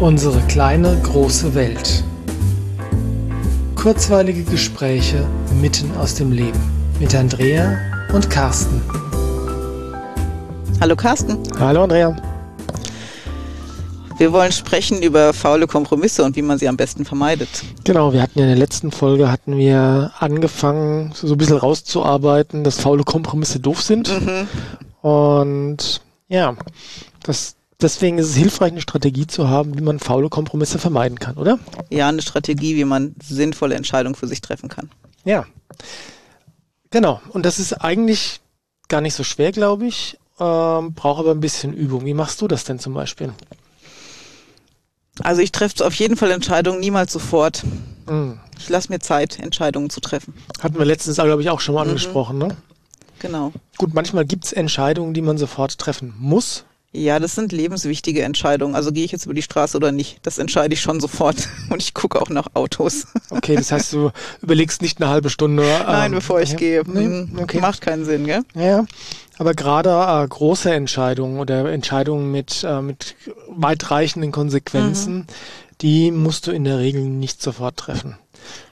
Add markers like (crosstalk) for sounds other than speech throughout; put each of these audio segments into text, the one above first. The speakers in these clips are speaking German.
Unsere kleine große Welt. Kurzweilige Gespräche mitten aus dem Leben mit Andrea und Carsten. Hallo Carsten. Hallo Andrea. Wir wollen sprechen über faule Kompromisse und wie man sie am besten vermeidet. Genau, wir hatten ja in der letzten Folge hatten wir angefangen, so ein bisschen rauszuarbeiten, dass faule Kompromisse doof sind. Mhm. Und ja, das, deswegen ist es hilfreich, eine Strategie zu haben, wie man faule Kompromisse vermeiden kann, oder? Ja, eine Strategie, wie man sinnvolle Entscheidungen für sich treffen kann. Ja. Genau. Und das ist eigentlich gar nicht so schwer, glaube ich. Ähm, braucht aber ein bisschen Übung. Wie machst du das denn zum Beispiel? Also ich treffe auf jeden Fall Entscheidungen niemals sofort. Hm. Ich lasse mir Zeit, Entscheidungen zu treffen. Hatten wir letztens, glaube ich, auch schon mal Mhm. angesprochen, ne? Genau. Gut, manchmal gibt es Entscheidungen, die man sofort treffen muss. Ja, das sind lebenswichtige Entscheidungen. Also gehe ich jetzt über die Straße oder nicht, das entscheide ich schon sofort. (laughs) Und ich gucke auch nach Autos. Okay, das heißt, du überlegst nicht eine halbe Stunde. Nein, ähm, bevor ich ja, gehe. Nee, Hm, okay. Macht keinen Sinn, gell? Ja, ja. Aber gerade äh, große Entscheidungen oder Entscheidungen mit, äh, mit weitreichenden Konsequenzen, Mhm. die musst du in der Regel nicht sofort treffen.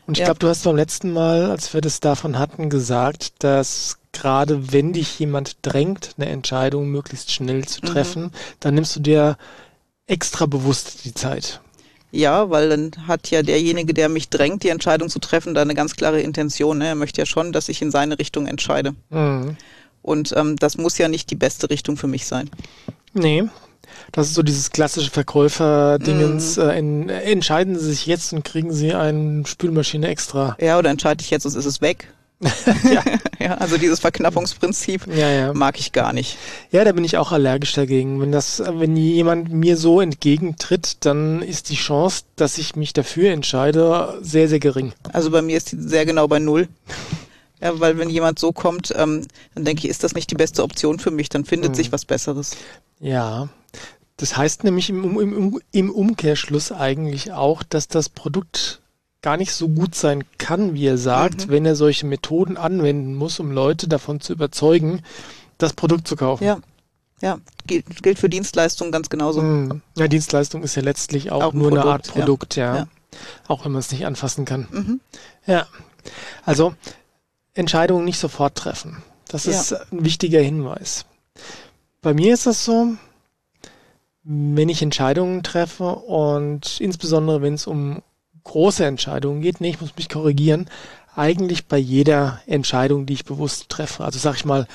Und ich Ja. glaube, du hast beim letzten Mal, als wir das davon hatten, gesagt, dass gerade wenn dich jemand drängt, eine Entscheidung möglichst schnell zu Mhm. treffen, dann nimmst du dir extra bewusst die Zeit. Ja, weil dann hat ja derjenige, der mich drängt, die Entscheidung zu treffen, da eine ganz klare Intention. Ne? Er möchte ja schon, dass ich in seine Richtung entscheide. Mhm. Und ähm, das muss ja nicht die beste Richtung für mich sein. Nee. Das ist so dieses klassische Verkäufer-Dingens. Mhm. Äh, en- entscheiden Sie sich jetzt und kriegen Sie eine Spülmaschine extra. Ja, oder entscheide ich jetzt, sonst ist es weg. Ja. (laughs) ja, also dieses Verknappungsprinzip Ja, ja. mag ich gar nicht. Ja, da bin ich auch allergisch dagegen. Wenn das, wenn jemand mir so entgegentritt, dann ist die Chance, dass ich mich dafür entscheide, sehr, sehr gering. Also bei mir ist die sehr genau bei null. (laughs) Ja, weil wenn jemand so kommt, ähm, dann denke ich, ist das nicht die beste Option für mich, dann findet Mhm. sich was Besseres. Ja. Das heißt nämlich im, im, im Umkehrschluss eigentlich auch, dass das Produkt gar nicht so gut sein kann, wie er sagt, Mhm. wenn er solche Methoden anwenden muss, um Leute davon zu überzeugen, das Produkt zu kaufen. Ja, ja, gilt, gilt für Dienstleistungen ganz genauso. Mhm. Ja, Dienstleistung ist ja letztlich auch, Auch ein nur eine Produkt, Art Produkt, ja. Ja. Auch wenn man es nicht anfassen kann. Mhm. Ja. Also Entscheidungen nicht sofort treffen. Das Ja. ist ein wichtiger Hinweis. Bei mir ist das so, wenn ich Entscheidungen treffe und insbesondere wenn es um große Entscheidungen geht, nee, ich muss mich korrigieren, eigentlich bei jeder Entscheidung, die ich bewusst treffe. Also sag ich mal,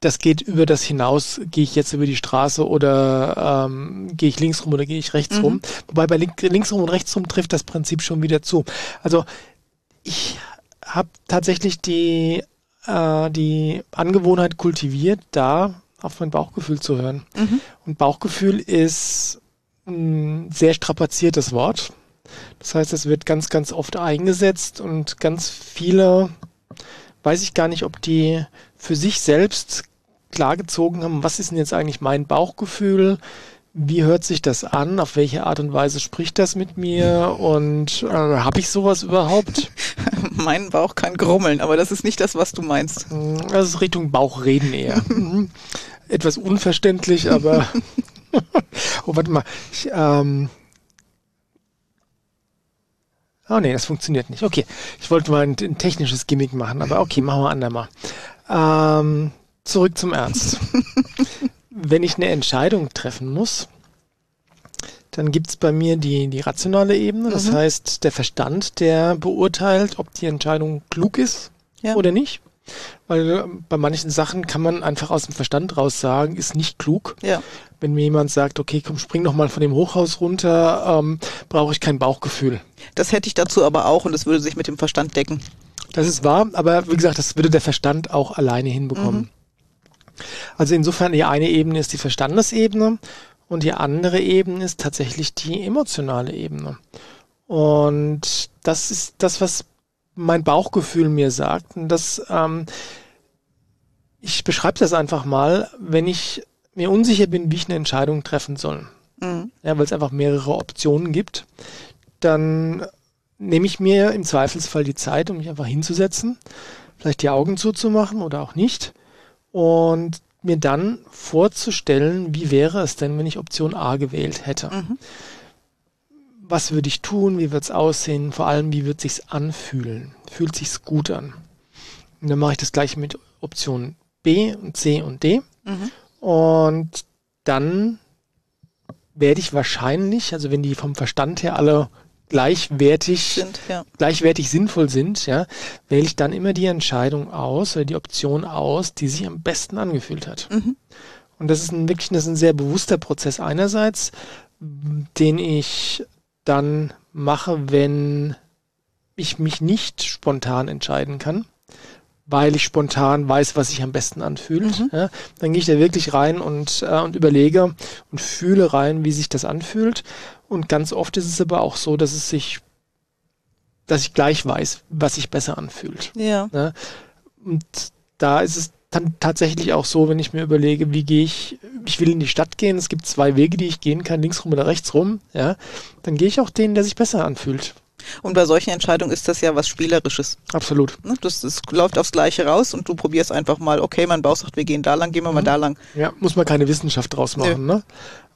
das geht über das hinaus, gehe ich jetzt über die Straße oder ähm, gehe ich links rum oder gehe ich rechts Mhm. rum. Wobei bei link, links rum und rechts rum trifft das Prinzip schon wieder zu. Also ich habe tatsächlich die, äh, die Angewohnheit kultiviert, da auf mein Bauchgefühl zu hören. Mhm. Und Bauchgefühl ist ein sehr strapaziertes Wort. Das heißt, es wird ganz, ganz oft eingesetzt und ganz viele, weiß ich gar nicht, ob die für sich selbst klargezogen haben, was ist denn jetzt eigentlich mein Bauchgefühl? Wie hört sich das an? Auf welche Art und Weise spricht das mit mir? Und äh, habe ich sowas überhaupt? (laughs) Mein Bauch kann grummeln, aber das ist nicht das, was du meinst. Mm, Das ist Richtung Bauchreden eher. (laughs) Etwas unverständlich, aber. (laughs) oh, warte mal. Ich, ähm. Oh nee, das funktioniert nicht. Okay, ich wollte mal ein, ein technisches Gimmick machen, aber okay, machen wir andermal. Ähm, zurück zum Ernst. (laughs) Wenn ich eine Entscheidung treffen muss, dann gibt's bei mir die, die rationale Ebene. Das Mhm. heißt, der Verstand, der beurteilt, ob die Entscheidung klug ist Ja. oder nicht. Weil äh, bei manchen Sachen kann man einfach aus dem Verstand raus sagen, ist nicht klug. Ja, Wenn mir jemand sagt, okay, komm, spring doch mal von dem Hochhaus runter, ähm, brauche ich kein Bauchgefühl. das hätte ich dazu aber auch und es würde sich mit dem Verstand decken. Das ist wahr, aber wie gesagt, das würde der Verstand auch alleine hinbekommen. Also insofern die eine Ebene ist die Verstandesebene und die andere Ebene ist tatsächlich die emotionale Ebene. Und das ist das, was mein Bauchgefühl mir sagt. Und das, ähm, ich beschreibe das einfach mal, wenn ich mir unsicher bin, wie ich eine Entscheidung treffen soll Mhm. ja, weil es einfach mehrere Optionen gibt, dann nehme ich mir im Zweifelsfall die Zeit, um mich einfach hinzusetzen, vielleicht die Augen zuzumachen oder auch nicht und mir dann vorzustellen, wie wäre es denn, wenn ich Option A gewählt hätte. Mhm. was würde ich tun, wie wird es aussehen, vor allem wie wird sich's anfühlen, fühlt sich's gut an. Und dann mache ich das gleiche mit Option B und C und D. Mhm. Und dann werde ich wahrscheinlich, also wenn die vom Verstand her alle gleichwertig sind, ja. gleichwertig sinnvoll sind, ja, wähle ich dann immer die Entscheidung aus oder die Option aus, die sich am besten angefühlt hat. Mhm. Und das ist ein, wirklich das ist ein sehr bewusster Prozess einerseits, den ich dann mache, wenn ich mich nicht spontan entscheiden kann weil ich spontan weiß, was sich am besten anfühlt. Mhm. Ja, dann gehe ich da wirklich rein und, äh, und überlege und fühle rein, wie sich das anfühlt. Und ganz oft ist es aber auch so, dass es sich, dass ich gleich weiß, was sich besser anfühlt. Ja. ja und da ist es dann tatsächlich auch so, wenn ich mir überlege, wie gehe ich, ich will in die Stadt gehen, es gibt zwei Wege, die ich gehen kann, links rum oder rechts rum, ja, dann gehe ich auch den, der sich besser anfühlt. Und bei solchen Entscheidungen ist das ja was Spielerisches. Absolut. Ne, das, das läuft aufs Gleiche raus und du probierst einfach mal, okay, mein Bauch sagt, wir gehen da lang, gehen wir mhm. mal da lang. Ja, muss man keine Wissenschaft draus machen. Ne?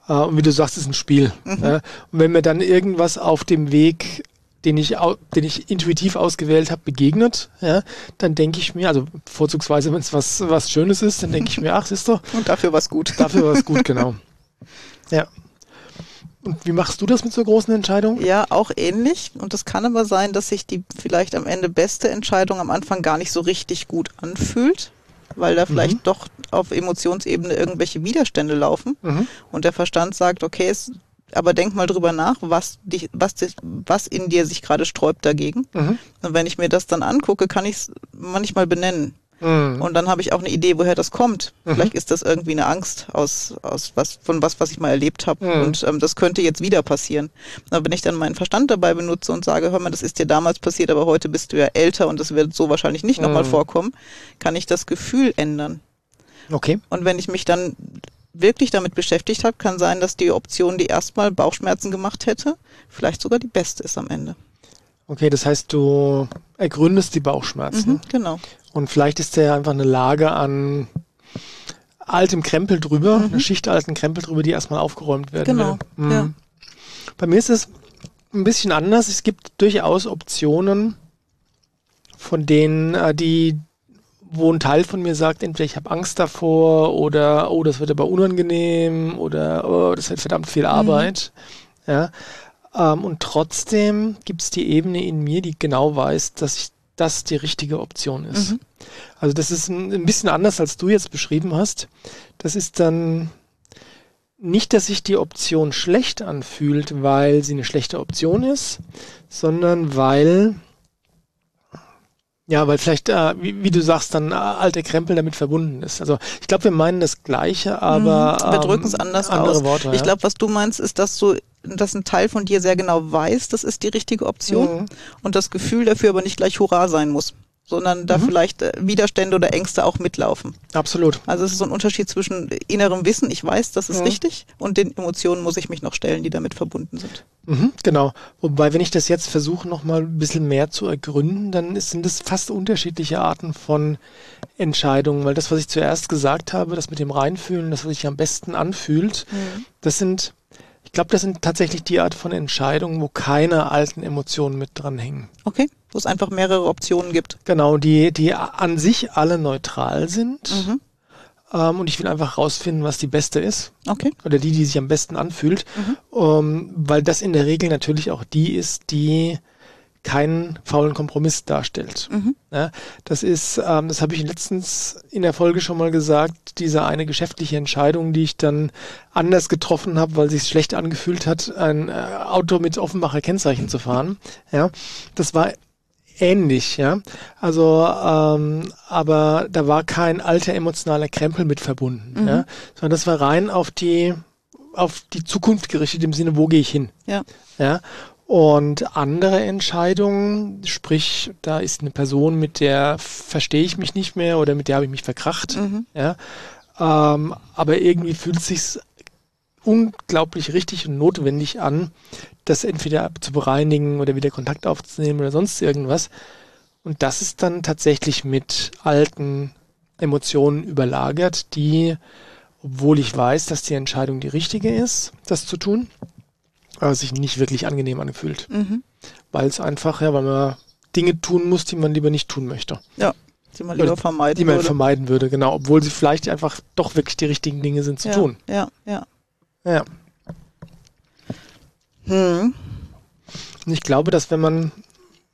Äh, und wie du sagst, ist ein Spiel. Mhm. Und wenn mir dann irgendwas auf dem Weg den ich, den ich intuitiv ausgewählt habe, begegnet, ja, dann denke ich mir, also vorzugsweise, wenn es was, was Schönes ist, dann denke ich mir, (laughs) ach, siehst du. Und dafür was gut. Dafür was gut, (laughs) genau. Ja. Und wie machst du das mit so großen Entscheidungen? Ja, auch ähnlich. Und es kann aber sein, dass sich die vielleicht am Ende beste Entscheidung am Anfang gar nicht so richtig gut anfühlt, weil da vielleicht mhm. doch auf Emotionsebene irgendwelche Widerstände laufen. Mhm. Und der Verstand sagt, okay, es, aber denk mal drüber nach, was, dich, was, was in dir sich gerade sträubt dagegen. Mhm. Und wenn ich mir das dann angucke, kann ich es manchmal benennen. Mhm. Und dann habe ich auch eine Idee, woher das kommt. Mhm. Vielleicht ist das irgendwie eine Angst aus, aus was, von was, was ich mal erlebt habe. Mhm. Und ähm, das könnte jetzt wieder passieren. Aber wenn ich dann meinen Verstand dabei benutze und sage, hör mal, das ist dir damals passiert, aber heute bist du ja älter und das wird so wahrscheinlich nicht nochmal mhm. vorkommen, kann ich das Gefühl ändern. Okay. Und wenn ich mich dann wirklich damit beschäftigt habe, kann sein, dass die Option, die erstmal Bauchschmerzen gemacht hätte, vielleicht sogar die beste ist am Ende. Okay, das heißt, du ergründest die Bauchschmerzen. Mhm, genau. Und vielleicht ist da einfach eine Lage an altem Krempel drüber, mhm. eine Schicht alten Krempel drüber, die erstmal aufgeräumt werden genau. will. Mhm. Ja. Bei mir ist es ein bisschen anders. Es gibt durchaus Optionen, von denen äh, die, wo ein Teil von mir sagt, entweder ich habe Angst davor oder oh, das wird aber unangenehm oder oh, das wird verdammt viel mhm. Arbeit. Mhm. Ja. Ähm, und trotzdem gibt es die Ebene in mir, die genau weiß, dass das die richtige Option ist. Mhm. Also das ist ein, ein, bisschen anders, als du jetzt beschrieben hast. Das ist dann nicht, dass sich die Option schlecht anfühlt, weil sie eine schlechte Option ist, sondern weil ja, weil vielleicht, äh, wie, wie, du sagst, dann äh, alter Krempel damit verbunden ist. Also ich glaube, wir meinen das Gleiche, aber mhm, wir drücken es ähm, anders andere aus. Worte. Ich glaube, was du meinst, ist, dass du dass ein Teil von dir sehr genau weiß, das ist die richtige Option mhm. und das Gefühl dafür aber nicht gleich Hurra sein muss sondern da mhm. vielleicht äh, Widerstände oder Ängste auch mitlaufen. Absolut. Also es ist so ein Unterschied zwischen innerem Wissen, ich weiß, das ist mhm. richtig, und den Emotionen muss ich mich noch stellen, die damit verbunden sind. Mhm, genau. Wobei, wenn ich das jetzt versuche, noch mal ein bisschen mehr zu ergründen, dann ist, sind es fast unterschiedliche Arten von Entscheidungen, weil das, was ich zuerst gesagt habe, das mit dem Reinfühlen, das, was sich am besten anfühlt, mhm. das sind glaube, das sind tatsächlich die Art von Entscheidungen, wo keine alten Emotionen mit dranhängen. Okay, wo es einfach mehrere Optionen gibt. Genau, die, die an sich alle neutral sind. Mhm. Ähm, und ich will einfach rausfinden, was die beste ist. Okay. Oder die, die sich am besten anfühlt. Mhm. Ähm, weil das in der Regel natürlich auch die ist, die keinen faulen Kompromiss darstellt. Mhm. Ja, das ist, ähm, das habe ich letztens in der Folge schon mal gesagt, diese eine geschäftliche Entscheidung, die ich dann anders getroffen habe, weil sich schlecht angefühlt hat, ein äh, Auto mit Offenbacher Kennzeichen zu fahren. Ja, das war ähnlich, ja. Also, ähm, aber da war kein alter emotionaler Krempel mit verbunden, mhm. ja, sondern das war rein auf die auf die Zukunft gerichtet im Sinne, wo gehe ich hin? Ja. Ja. Und andere Entscheidungen, sprich, da ist eine Person, mit der verstehe ich mich nicht mehr oder mit der habe ich mich verkracht, mhm. ja. Ähm, aber irgendwie fühlt es sich unglaublich richtig und notwendig an, das entweder zu bereinigen oder wieder Kontakt aufzunehmen oder sonst irgendwas. Und das ist dann tatsächlich mit alten Emotionen überlagert, die, obwohl ich weiß, dass die Entscheidung die richtige ist, das zu tun, aber sich nicht wirklich angenehm anfühlt. Mhm. Weil es einfach, ja, weil man Dinge tun muss, die man lieber nicht tun möchte. Ja, die man lieber vermeiden würde. Die man würde. vermeiden würde, genau. Obwohl sie vielleicht einfach doch wirklich die richtigen Dinge sind zu ja, tun. Ja, ja. Ja. Hm. Und ich glaube, dass wenn man,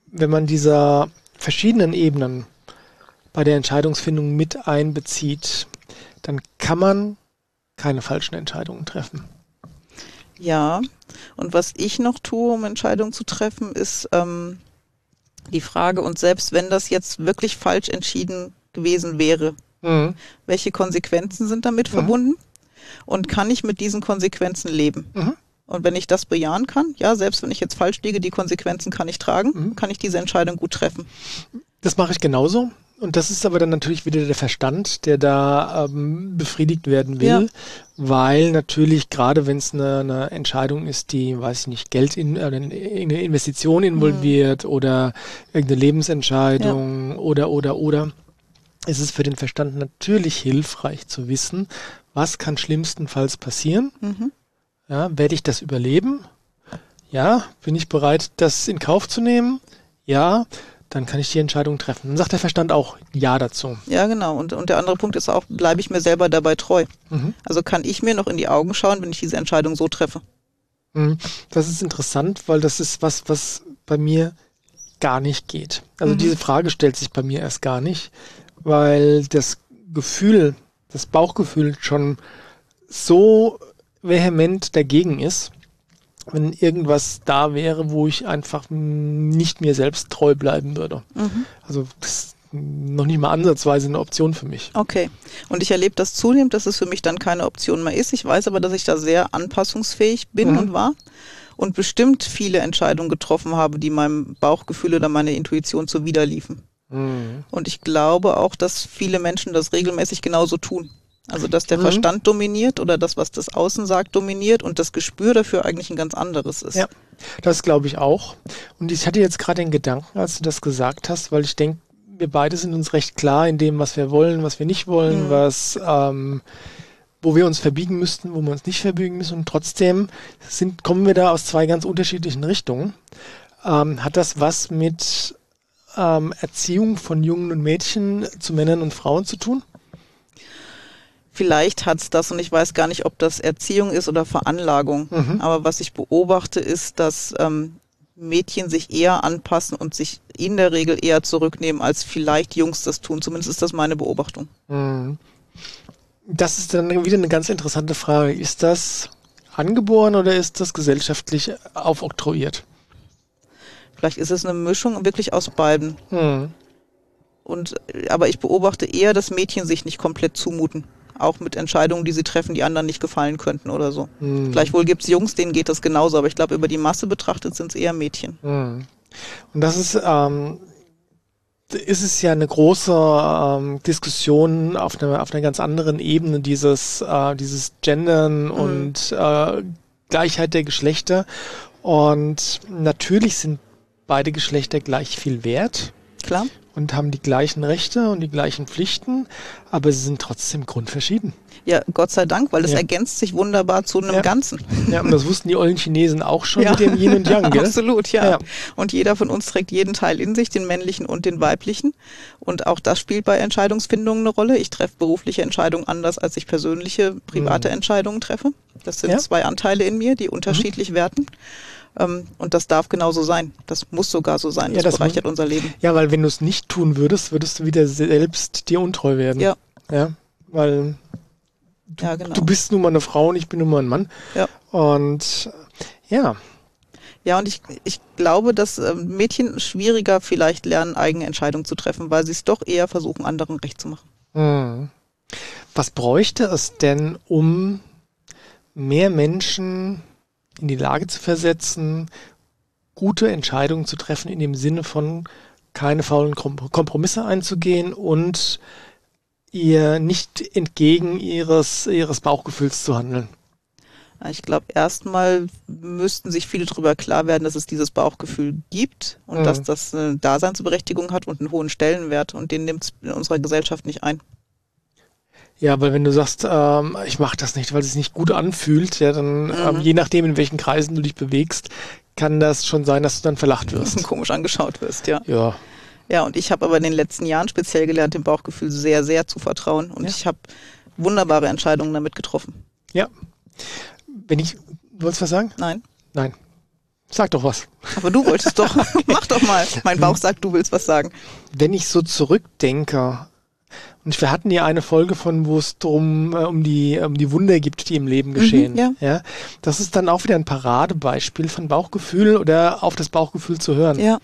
wenn man dieser verschiedenen Ebenen bei der Entscheidungsfindung mit einbezieht, dann kann man keine falschen Entscheidungen treffen. Ja, und was ich noch tue, um Entscheidungen zu treffen, ist ähm, die Frage, und selbst wenn das jetzt wirklich falsch entschieden gewesen wäre, mhm. welche Konsequenzen sind damit mhm. verbunden? Und kann ich mit diesen Konsequenzen leben? Mhm. Und wenn ich das bejahen kann, ja, selbst wenn ich jetzt falsch liege, die Konsequenzen kann ich tragen, mhm. kann ich diese Entscheidung gut treffen. Das mache ich genauso. Und das ist aber dann natürlich wieder der Verstand, der da ähm, befriedigt werden will, ja. weil natürlich gerade wenn es eine, eine, Entscheidung ist, die, weiß ich nicht, Geld in äh, eine Investition involviert mhm. oder irgendeine Lebensentscheidung ja. oder oder oder, ist es für den Verstand natürlich hilfreich zu wissen, was kann schlimmstenfalls passieren. Mhm. Ja, werde ich das überleben? Ja, bin ich bereit, das in Kauf zu nehmen? Ja, dann kann ich die Entscheidung treffen. Dann sagt der Verstand auch Ja dazu. Ja, genau. Und, und der andere Punkt ist auch, bleibe ich mir selber dabei treu? Mhm. Also kann ich mir noch in die Augen schauen, wenn ich diese Entscheidung so treffe? Mhm. Das ist interessant, weil das ist was, was bei mir gar nicht geht. Also mhm. diese Frage stellt sich bei mir erst gar nicht, weil das Gefühl, das Bauchgefühl schon so vehement dagegen ist, wenn irgendwas da wäre, wo ich einfach nicht mir selbst treu bleiben würde. Mhm. Also das ist noch nicht mal ansatzweise eine Option für mich. Okay. Und ich erlebe das zunehmend, dass es für mich dann keine Option mehr ist. Ich weiß aber, dass ich da sehr anpassungsfähig bin mhm. und war und bestimmt viele Entscheidungen getroffen habe, die meinem Bauchgefühl oder meiner Intuition zuwiderliefen. Mhm. Und ich glaube auch, dass viele Menschen das regelmäßig genauso tun. Also dass der mhm. Verstand dominiert oder das, was das Außen sagt, dominiert und das Gespür dafür eigentlich ein ganz anderes ist. Ja, das glaube ich auch. Und ich hatte jetzt gerade den Gedanken, als du das gesagt hast, weil ich denke, wir beide sind uns recht klar in dem, was wir wollen, was wir nicht wollen, mhm. was ähm, wo wir uns verbiegen müssten, wo wir uns nicht verbiegen müssen. Und trotzdem sind, kommen wir da aus zwei ganz unterschiedlichen Richtungen. Ähm, hat das was mit ähm, Erziehung von Jungen und Mädchen zu Männern und Frauen zu tun? Vielleicht hat's das und ich weiß gar nicht, ob das Erziehung ist oder Veranlagung. Mhm. Aber was ich beobachte, ist, dass ähm, Mädchen sich eher anpassen und sich in der Regel eher zurücknehmen, als vielleicht Jungs das tun. Zumindest ist das meine Beobachtung. Mhm. Das ist dann wieder eine ganz interessante Frage. Ist das angeboren oder ist das gesellschaftlich aufoktroyiert? Vielleicht ist es eine Mischung wirklich aus beiden. Mhm. Und, aber ich beobachte eher, dass Mädchen sich nicht komplett zumuten auch mit Entscheidungen, die sie treffen, die anderen nicht gefallen könnten oder so. Mhm. Gleichwohl gibt es Jungs, denen geht das genauso, aber ich glaube, über die Masse betrachtet sind es eher Mädchen. Mhm. Und das ist, ähm, ist es ja eine große ähm, Diskussion auf einer, auf einer ganz anderen Ebene, dieses, äh, dieses Gendern mhm. und äh, Gleichheit der Geschlechter. Und natürlich sind beide Geschlechter gleich viel wert. Klar und haben die gleichen Rechte und die gleichen Pflichten, aber sie sind trotzdem grundverschieden. Ja, Gott sei Dank, weil es ja. ergänzt sich wunderbar zu einem ja. Ganzen. Ja, und das wussten die ollen Chinesen auch schon ja. mit dem Yin und Yang, gell? (laughs) Absolut, ja. ja. Und jeder von uns trägt jeden Teil in sich, den männlichen und den weiblichen. Und auch das spielt bei Entscheidungsfindungen eine Rolle. Ich treffe berufliche Entscheidungen anders, als ich persönliche, private mhm. Entscheidungen treffe. Das sind zwei Anteile in mir, die unterschiedlich mhm. werten. Ähm, und das darf genauso sein. Das muss sogar so sein. Das, ja, das bereichert unser Leben. Ja, weil wenn du es nicht tun würdest, würdest du wieder selbst dir untreu werden. Ja. Ja, weil du, ja, genau. du bist nun mal eine Frau und ich bin nun mal ein Mann. Ja. Und ja. Ja, und ich, ich glaube, dass ähm, Mädchen schwieriger vielleicht lernen, eigene Entscheidungen zu treffen, weil sie es doch eher versuchen, anderen recht zu machen. Hm. Was bräuchte es denn, um mehr Menschen in die Lage zu versetzen, gute Entscheidungen zu treffen in dem Sinne von keine faulen Kompromisse einzugehen und ihr nicht entgegen ihres, ihres Bauchgefühls zu handeln. Ich glaube, erstmal müssten sich viele darüber klar werden, dass es dieses Bauchgefühl gibt und mhm. dass das eine Daseinsberechtigung hat und einen hohen Stellenwert und den nimmt es in unserer Gesellschaft nicht ein. Ja, weil wenn du sagst, ähm, ich mache das nicht, weil es sich nicht gut anfühlt, ja, dann Mhm. ähm, je nachdem, in welchen Kreisen du dich bewegst, kann das schon sein, dass du dann verlacht (laughs) wirst. komisch angeschaut wirst, ja. Ja, Ja, und ich habe aber in den letzten Jahren speziell gelernt, dem Bauchgefühl sehr, sehr zu vertrauen. Und Ja. ich habe wunderbare Entscheidungen damit getroffen. ja. Wenn ich, du wolltest was sagen? Nein. Nein. Sag doch was. Aber du wolltest doch. (laughs) Mach doch mal. Mein Bauch sagt, du willst was sagen. Wenn ich so zurückdenke, und wir hatten ja eine Folge von, wo es drum äh, um die um die Wunder gibt, die im Leben geschehen. ja. ja, das ist dann auch wieder ein Paradebeispiel von Bauchgefühl oder auf das Bauchgefühl zu hören. Ja.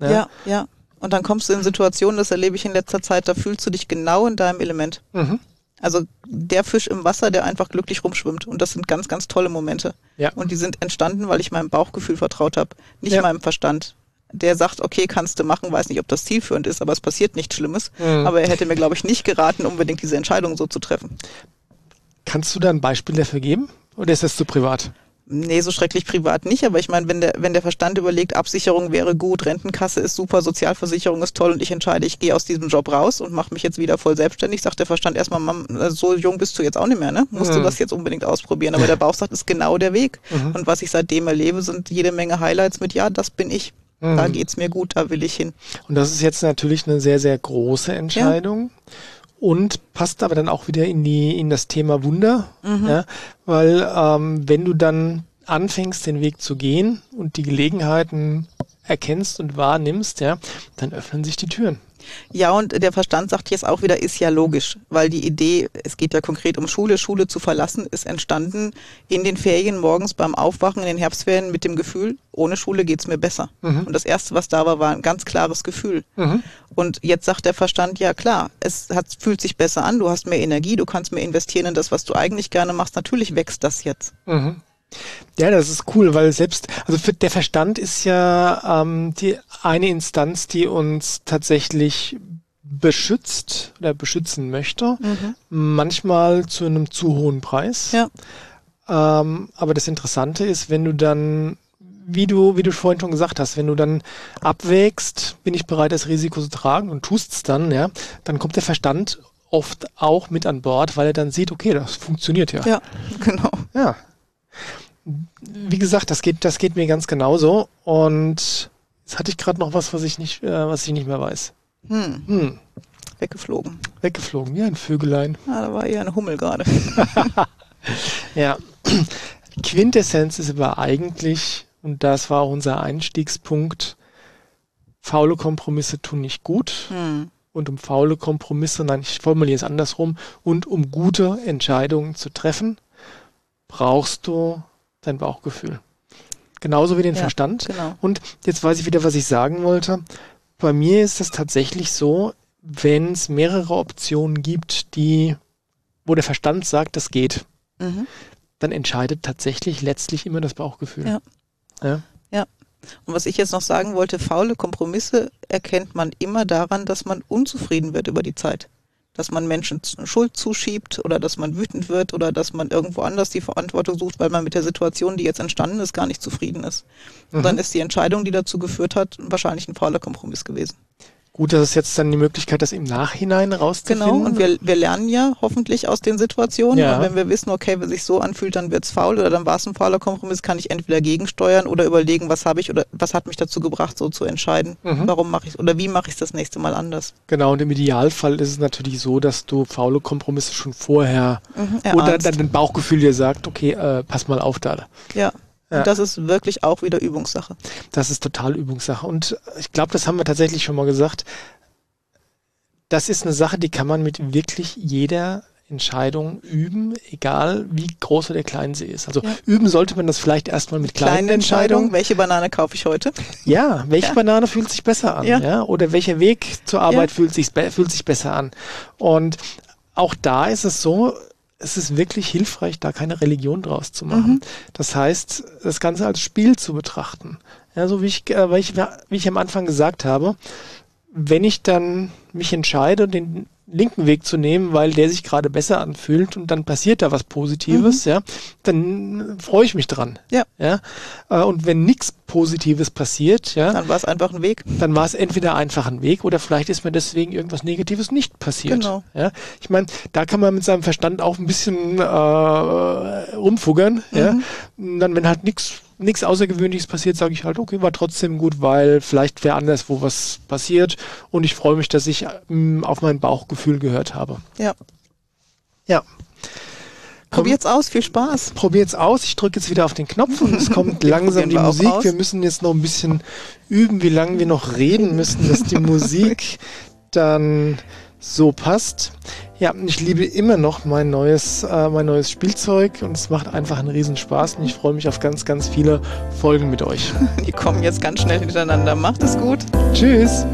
Ja. Ja, ja. Und dann kommst du in Situationen, das erlebe ich in letzter Zeit, da fühlst du dich genau in deinem Element. Mhm. Also der Fisch im Wasser, der einfach glücklich rumschwimmt. Und das sind ganz, ganz tolle Momente. Ja. Und die sind entstanden, weil ich meinem Bauchgefühl vertraut habe, nicht Ja. meinem Verstand. Der sagt, okay, kannst du machen, weiß nicht, ob das zielführend ist, aber es passiert nichts Schlimmes. Mhm. Aber er hätte mir, glaube ich, nicht geraten, unbedingt diese Entscheidung so zu treffen. Kannst du da ein Beispiel dafür geben? Oder ist das zu privat? Nee, so schrecklich privat nicht, aber ich meine, wenn der, wenn der Verstand überlegt, Absicherung wäre gut, Rentenkasse ist super, Sozialversicherung ist toll und ich entscheide, ich gehe aus diesem Job raus und mache mich jetzt wieder voll selbstständig, sagt der Verstand erstmal, Mam, also so jung bist du jetzt auch nicht mehr, ne? Musst du Mhm. das jetzt unbedingt ausprobieren. Aber der Bauch sagt, ist genau der Weg. Mhm. Und was ich seitdem erlebe, sind jede Menge Highlights mit, ja, das bin ich. Da Mhm. geht's mir gut, da will ich hin. Und das ist jetzt natürlich eine sehr, sehr große Entscheidung. Und passt aber dann auch wieder in die, in das Thema Wunder. Mhm. Ja, weil ähm, wenn du dann anfängst, den Weg zu gehen und die Gelegenheiten erkennst und wahrnimmst, ja, dann öffnen sich die Türen. Ja, und der Verstand sagt jetzt auch wieder, ist ja logisch, weil die Idee, es geht ja konkret um Schule, Schule zu verlassen, ist entstanden in den Ferien morgens beim Aufwachen in den Herbstferien mit dem Gefühl, ohne Schule geht's mir besser. Mhm. Und das Erste, was da war, war ein ganz klares Gefühl. Mhm. Und jetzt sagt der Verstand, ja klar, es hat, fühlt sich besser an, du hast mehr Energie, du kannst mehr investieren in das, was du eigentlich gerne machst. Natürlich wächst das jetzt. Mhm. Ja, das ist cool, weil selbst, also für, der Verstand ist ja ähm, die eine Instanz, die uns tatsächlich beschützt oder beschützen möchte. Manchmal zu einem zu hohen Preis. Ja. Ähm, aber das Interessante ist, wenn du dann, wie du, wie du vorhin schon gesagt hast, wenn du dann abwägst, bin ich bereit, das Risiko zu tragen und tust es dann, ja, dann kommt der Verstand oft auch mit an Bord, weil er dann sieht, okay, das funktioniert ja. Ja, (laughs) genau. Ja. Wie gesagt, das geht, das geht mir ganz genauso. Und jetzt hatte ich gerade noch was, was ich nicht, äh, was ich nicht mehr weiß. Hm, Hm, weggeflogen. weggeflogen, wie ein Vögelein. Ah, da war eher eine Hummel gerade. (laughs) (laughs) Ja. Quintessenz ist aber eigentlich, und das war auch unser Einstiegspunkt, faule Kompromisse tun nicht gut. Hm. Und um faule Kompromisse, nein, ich formuliere es andersrum, und um gute Entscheidungen zu treffen, brauchst du dein Bauchgefühl. Genauso wie den Ja, Verstand. Genau. Und jetzt weiß ich wieder, was ich sagen wollte. Bei mir ist es tatsächlich so, wenn es mehrere Optionen gibt, die, wo der Verstand sagt, das geht, Mhm. dann entscheidet tatsächlich letztlich immer das Bauchgefühl. Ja. Ja. Und was ich jetzt noch sagen wollte, faule Kompromisse erkennt man immer daran, dass man unzufrieden wird über die Zeit. Dass man Menschen Schuld zuschiebt oder dass man wütend wird oder dass man irgendwo anders die Verantwortung sucht, weil man mit der Situation, die jetzt entstanden ist, gar nicht zufrieden ist. Und Mhm. dann ist die Entscheidung, die dazu geführt hat, wahrscheinlich ein fauler Kompromiss gewesen. Gut, das ist jetzt dann die Möglichkeit, das im Nachhinein rauszufinden. Genau, und wir, wir lernen ja hoffentlich aus den Situationen. Ja. Und wenn wir wissen, okay, wenn sich so anfühlt, dann wird's faul oder dann war es ein fauler Kompromiss, kann ich entweder gegensteuern oder überlegen, was habe ich oder was hat mich dazu gebracht, so zu entscheiden. Mhm. Warum mache ich oder wie mache ich das nächste Mal anders? Genau, und im Idealfall ist es natürlich so, dass du faule Kompromisse schon vorher oder Erahnst. dann dein Bauchgefühl dir sagt, okay, äh, pass mal auf da. ja. Ja. Und das ist wirklich auch wieder Übungssache. Das ist total Übungssache. Und ich glaube, das haben wir tatsächlich schon mal gesagt. Das ist eine Sache, die kann man mit wirklich jeder Entscheidung üben, egal wie groß oder klein sie ist. Also Ja. üben sollte man das vielleicht erstmal mit kleinen, Kleine Entscheidung, Entscheidungen. welche Banane kaufe ich heute? Ja, welche Ja. Banane fühlt sich besser an? Ja. Ja. Oder welcher Weg zur Arbeit fühlt, sich, fühlt sich besser an? Und auch da ist es so, es ist wirklich hilfreich, da keine Religion draus zu machen. Mhm. Das heißt, das Ganze als Spiel zu betrachten. Ja, so wie ich, äh, weil ich, wie ich am Anfang gesagt habe, wenn ich dann mich entscheide, den linken Weg zu nehmen, weil der sich gerade besser anfühlt und dann passiert da was Positives, ja, dann freue ich mich dran. Ja. ja. Äh, Und wenn nichts Positives passiert, ja. Dann war es einfach ein Weg. Dann war es entweder einfach ein Weg oder vielleicht ist mir deswegen irgendwas Negatives nicht passiert. Genau. Ja. Ich meine, da kann man mit seinem Verstand auch ein bisschen äh, rumfuggern, Mhm. ja. Und dann, wenn halt nichts nichts Außergewöhnliches passiert, sage ich halt, okay, war trotzdem gut, weil vielleicht wäre anderswo was passiert und ich freue mich, dass ich ähm, auf mein Bauchgefühl gehört habe. Ja. Ja. Probiert's aus, viel Spaß. Probiert's aus. Ich drücke jetzt wieder auf den Knopf und es kommt (laughs) langsam die Musik. aus. Wir müssen jetzt noch ein bisschen üben, wie lange wir noch reden müssen, dass die (laughs) Musik dann so passt. Ja, und ich liebe immer noch mein neues, äh, mein neues Spielzeug und es macht einfach einen riesen Spaß und ich freue mich auf ganz, ganz viele Folgen mit euch. (laughs) Die kommen jetzt ganz schnell hintereinander. Macht es gut. Tschüss!